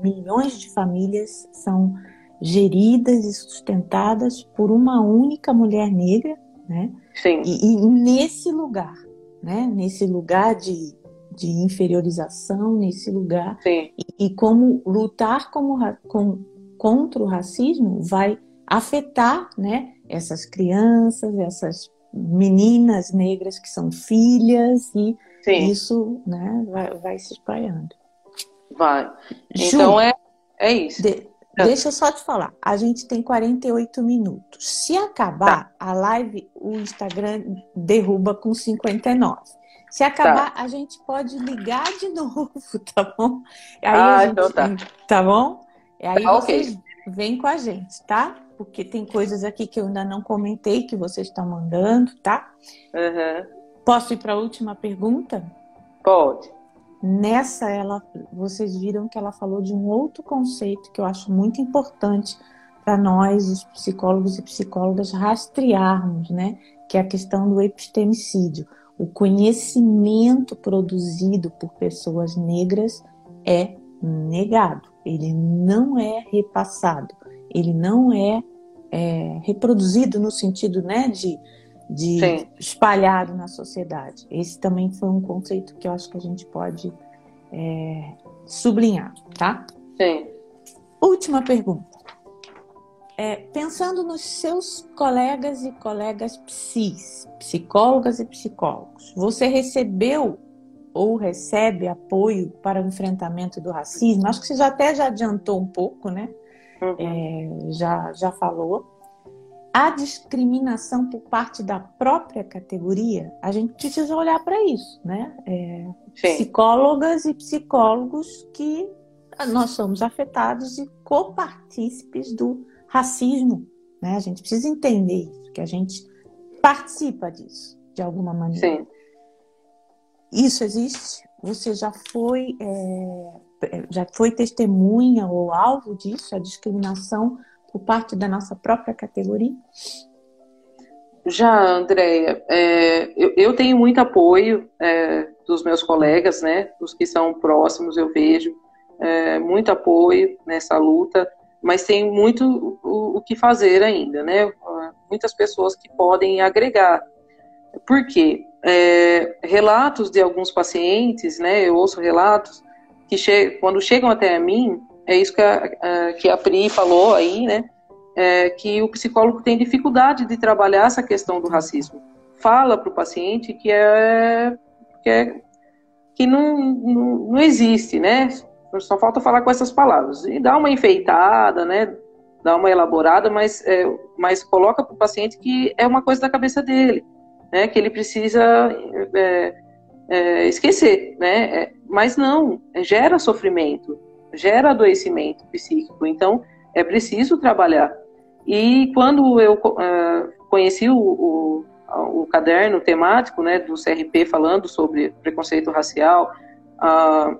milhões de famílias são geridas e sustentadas por uma única mulher negra, né? Sim. E, e nesse lugar, né? Nesse lugar de, de inferiorização, nesse lugar Sim. E, e como lutar como, com, contra o racismo vai afetar, né? Essas crianças, essas meninas negras que são filhas e Sim. isso né, vai, vai se espalhando. Vai. Então Ju, é, é isso. De, deixa eu só te falar. A gente tem 48 minutos. Se acabar tá. a live, o Instagram derruba com 59. Se acabar, tá. a gente pode ligar de [laughs] novo, tá bom? Aí ah, gente, então tá. Tá bom? E aí tá, vocês okay. vêm com a gente, tá? porque tem coisas aqui que eu ainda não comentei que vocês estão mandando, tá? Uhum. Posso ir para a última pergunta? Pode. Nessa, ela, vocês viram que ela falou de um outro conceito que eu acho muito importante para nós, os psicólogos e psicólogas, rastrearmos, né? Que é a questão do epistemicídio. O conhecimento produzido por pessoas negras é negado, ele não é repassado ele não é, é reproduzido no sentido né, de, de espalhado na sociedade. Esse também foi um conceito que eu acho que a gente pode é, sublinhar, tá? Sim. Última pergunta. é, pensando nos seus colegas e colegas psis, psicólogas e psicólogos, você recebeu ou recebe apoio para o enfrentamento do racismo? Acho que você já até já adiantou um pouco, né? Uhum. É, já, já falou. A discriminação por parte da própria categoria, a gente precisa olhar para isso, né? É, psicólogas e psicólogos que nós somos afetados e copartícipes do racismo, né? A gente precisa entender isso, que a gente participa disso, de alguma maneira. Sim. Isso existe? Você já foi, é, já foi testemunha ou alvo disso, a discriminação por parte da nossa própria categoria? Já, Andréia, é, eu, eu, tenho muito apoio é, dos meus colegas, né, dos que são próximos, eu vejo é, muito apoio nessa luta, mas tem muito o, o, que fazer ainda, né, muitas pessoas que podem agregar. Por quê? É, relatos de alguns pacientes, né, eu ouço relatos que che quando chegam até mim, é isso que a, a, que a Pri falou aí, né? É, que o psicólogo tem dificuldade de trabalhar essa questão do racismo. Fala para o paciente que é que, é, que não, não, não, existe, né? Só falta falar com essas palavras. E dá uma enfeitada, né? Dá uma elaborada, mas, é, mas coloca para o paciente que é uma coisa da cabeça dele, né? Que ele precisa é, é esquecer, né? É, mas não, gera sofrimento gera adoecimento psíquico. Então, é preciso trabalhar. E quando eu uh, conheci o, o, o, caderno temático né, do CRP falando sobre preconceito racial, uh,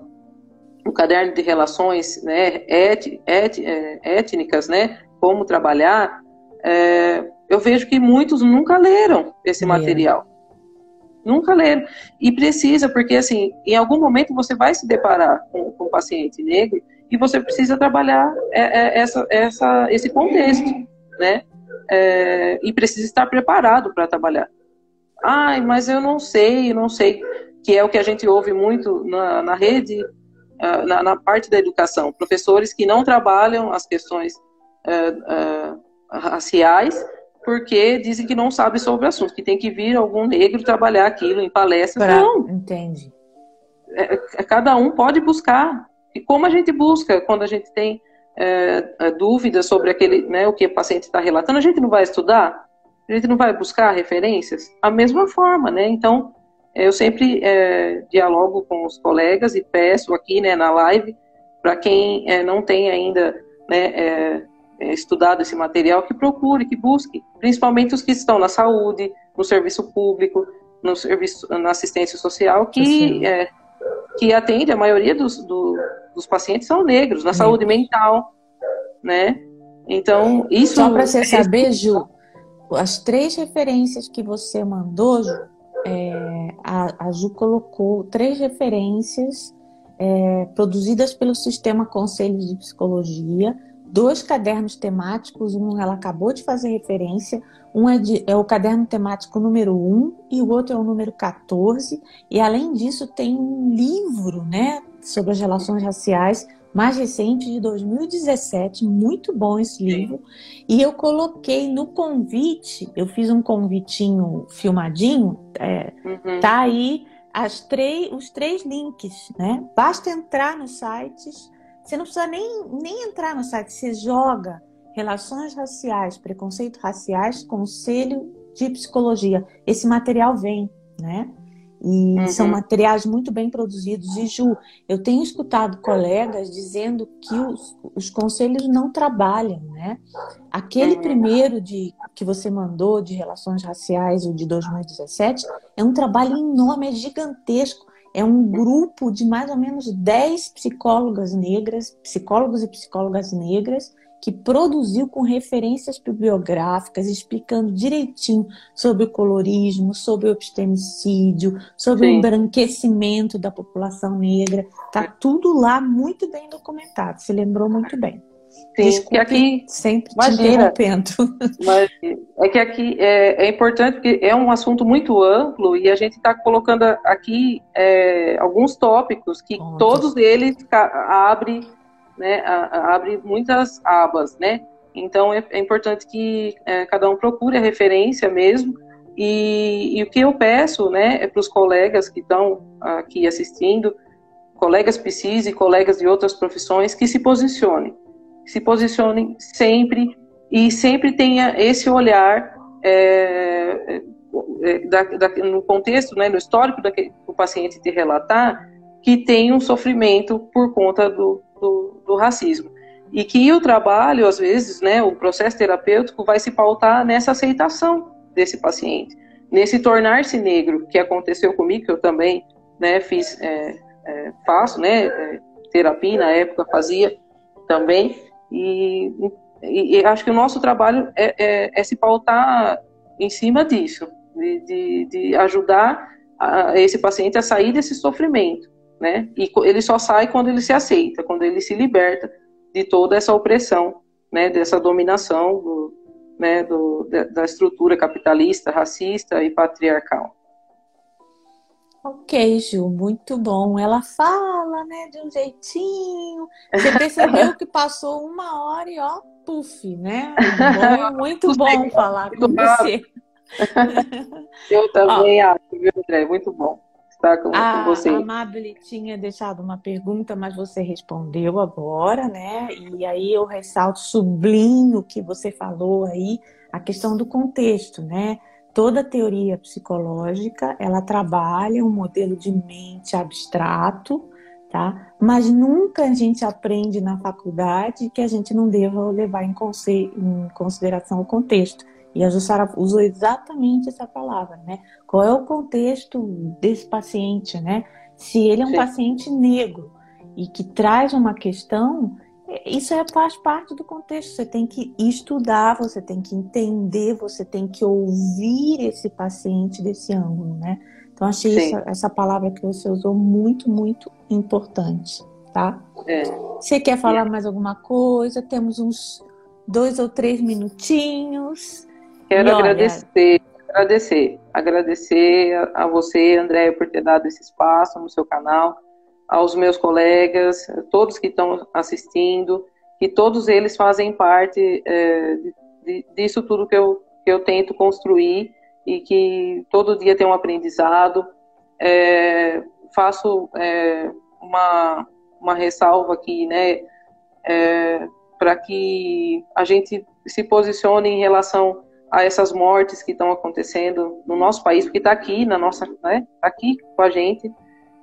o caderno de relações né, et, et, é, étnicas, né, como trabalhar, é, eu vejo que muitos nunca leram esse material. Nunca leram. E precisa, porque assim, em algum momento você vai se deparar com, com um paciente negro e você precisa trabalhar é, é, essa, essa, esse contexto, né? É, e precisa estar preparado para trabalhar. Ai, mas eu não sei, não sei, que é o que a gente ouve muito na, na rede, na, na, parte da educação. Professores que não trabalham as questões uh, uh, raciais porque dizem que não sabe sobre o assunto, que tem que vir algum negro trabalhar aquilo em palestras. Pra... Não. Entende. É, é, cada um pode buscar. E como a gente busca quando a gente tem é, é dúvidas sobre aquele, né, o que o paciente está relatando, a gente não vai estudar? A gente não vai buscar referências? A mesma forma, né? Então, eu sempre é, dialogo com os colegas e peço aqui, né, na live, para quem é, não tem ainda né, é, é, estudado esse material, que procure, que busque, principalmente os que estão na saúde, no serviço público, no serviço, na assistência social, que, é, que atende a maioria dos, do, dos pacientes são negros, na saúde mental, né? Então, isso... Só para você saber, Ju, as três referências que você mandou, Ju, é, a, a, Ju colocou três referências é, produzidas pelo Sistema Conselhos de Psicologia, dois cadernos temáticos, um ela acabou de fazer referência, um é, de, é, o caderno temático número 1 e o outro é o número 14, e além disso tem um livro, né, sobre as relações raciais, mais recente de 2017, muito bom esse livro, e eu coloquei no convite, eu fiz um convitinho filmadinho, é, uhum. tá aí as três, os três links, né, basta entrar nos sites você não precisa nem, nem entrar no site, você joga relações raciais, preconceito raciais, conselho de psicologia. Esse material vem, né? E uhum. são materiais muito bem produzidos. E Ju, eu tenho escutado colegas dizendo que os, os conselhos não trabalham, né? Aquele uhum. primeiro de que você mandou de relações raciais, o de 2017, é um trabalho enorme, é gigantesco. É um grupo de mais ou menos 10 psicólogas negras, psicólogos e psicólogas negras, que produziu com referências bibliográficas, explicando direitinho sobre o colorismo, sobre o epistemicídio, sobre Sim. o embranquecimento da população negra. Tá tudo lá muito bem documentado. Se lembrou muito bem. Sim, Desculpe, aqui sempre imagina, te interrompendo. Mas é que aqui é, é, importante porque é um assunto muito amplo e a gente está colocando aqui é, alguns tópicos que todos eles abrem né, abre muitas abas, né? Então é, é importante que é, cada um procure a referência mesmo. E, e o que eu peço, né, é para os colegas que estão aqui assistindo, colegas PSIS e colegas de outras profissões, que se posicionem, se posicionem sempre e sempre tenha esse olhar é, é, da, da, no contexto, né, no histórico do paciente te relatar, que tem um sofrimento por conta do, do, do, racismo. E que o trabalho, às vezes, né, o processo terapêutico vai se pautar nessa aceitação desse paciente, nesse tornar-se negro, que aconteceu comigo, que eu também né, fiz, é, é, faço, né, é, terapia na época fazia também, e, e, e, acho que o nosso trabalho é, é, é se pautar em cima disso, de, de, de ajudar a, esse paciente a sair desse sofrimento, né? E ele só sai quando ele se aceita, quando ele se liberta de toda essa opressão, né? Dessa dominação do, né? Do, da estrutura capitalista, racista e patriarcal. Ok, Ju, muito bom. Ela fala, né, de um jeitinho. Você percebeu que passou uma hora e ó, puf, né? [laughs] Muito bom falar com você. [laughs] Eu também acho, viu, André? Muito bom estar com, a, com você. A Amabile tinha deixado uma pergunta, mas você respondeu agora, né? E aí eu ressalto, sublinho o que você falou aí, a questão do contexto, né? Toda teoria psicológica, ela trabalha um modelo de mente abstrato, tá? Mas nunca a gente aprende na faculdade que a gente não deva levar em, consideração o contexto. E a Jussara usou exatamente essa palavra, né? Qual é o contexto desse paciente, né? Se ele é um Sim. paciente negro e que traz uma questão, isso é, faz parte do contexto. Você tem que estudar, você tem que entender, você tem que ouvir esse paciente desse ângulo, né? Então, achei essa, essa, palavra que você usou muito, muito importante, tá? É. Você quer falar é. mais alguma coisa? Temos uns dois ou três minutinhos. Quero e agradecer, olha... agradecer, agradecer a você, André, por ter dado esse espaço no seu canal, aos meus colegas, todos que estão assistindo, que todos eles fazem parte é, de, disso tudo que eu, que eu tento construir e que todo dia tem um aprendizado. É, faço é, uma, uma ressalva aqui, né, é, para que a gente se posicione em relação a essas mortes que estão acontecendo no nosso país, porque está aqui na nossa, né, tá aqui com a gente,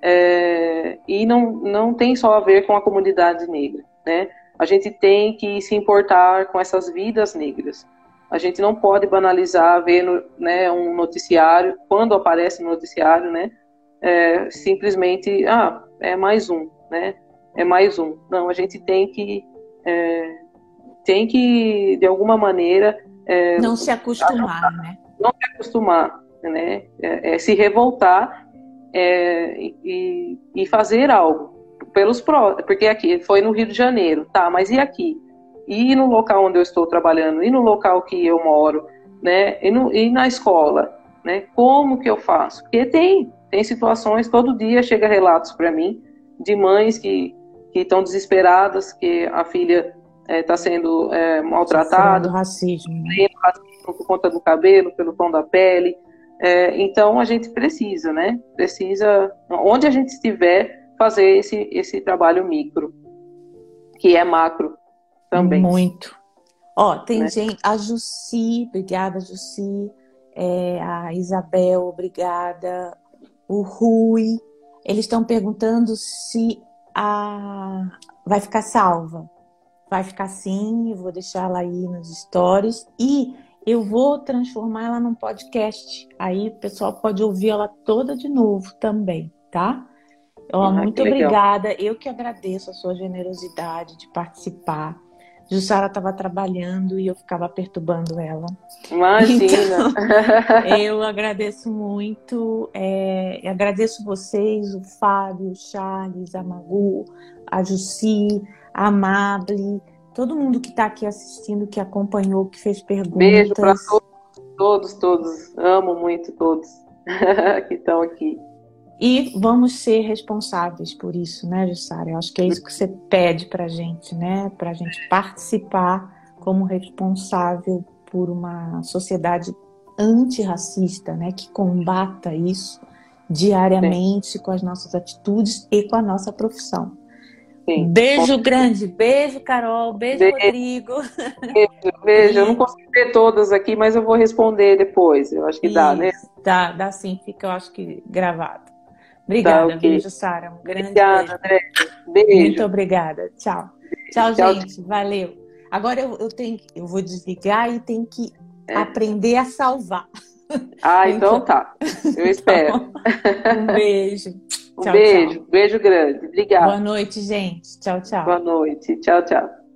é, e não, não tem só a ver com a comunidade negra, né? A gente tem que se importar com essas vidas negras. A gente não pode banalizar ver no, né, um noticiário, quando aparece no noticiário, né, é, simplesmente, ah, é mais um, né, é mais um. Não, a gente tem que, é, tem que, de alguma maneira, é, não se acostumar, né? Não se acostumar, né? É, é se revoltar é, e, e, fazer algo pelos pró, porque aqui foi no Rio de Janeiro, tá? Mas e aqui? E no local onde eu estou trabalhando? E no local que eu moro? Né? E, no, e na escola? Né? Como que eu faço? Porque tem, tem situações, todo dia chega relatos para mim de mães que que estão desesperadas que a filha está é, sendo é, maltratado, racismo. racismo por conta do cabelo, pelo tom da pele. É, então a gente precisa, né? Precisa, onde a gente estiver, fazer esse, esse trabalho micro, que é macro também. Muito. Ó, tem né? gente, a Jussi, obrigada, Jussi, é, a Isabel, obrigada, o Rui, eles estão perguntando se a vai ficar salva vai ficar assim, eu vou deixar ela aí nos stories e eu vou transformar ela num podcast. Aí o pessoal pode ouvir ela toda de novo também, tá? Ó, ah, muito obrigada. Eu que agradeço a sua generosidade de participar. Jussara estava trabalhando e eu ficava perturbando ela. Imagina! Então, [laughs] eu agradeço muito. É, agradeço vocês, o Fábio, o Charles, a Magu, a Jussi, Amable, todo mundo que está aqui assistindo, que acompanhou, que fez perguntas. Beijo para todos, todos, todos. Amo muito todos [laughs] que estão aqui. E vamos ser responsáveis por isso, né, Jussara? Eu acho que é isso que você pede para a gente, né? Para a gente participar como responsável por uma sociedade antirracista, né, que combata isso diariamente Sim. com as nossas atitudes e com a nossa profissão. Sim. Beijo grande, beijo Carol, beijo, beijo. Rodrigo. Beijo, beijo. Eu não consigo ver todas aqui, mas eu vou responder depois. Eu acho que Isso, dá, né? Dá, dá sim, fica, eu acho que gravado. Obrigada, tá, okay. beijo, Sara. Um grande obrigada, beijo. André. Beijo. Muito obrigada. Tchau. Tchau, Tchau gente. Valeu. Agora eu, eu tenho, eu vou desligar e tenho que é. aprender a salvar. Ah, [laughs] então, então tá. Eu [laughs] espero. Então, um beijo. [laughs] Um tchau, beijo, tchau. beijo grande. Obrigada. Boa noite, gente. Tchau, tchau. Boa noite. Tchau, tchau.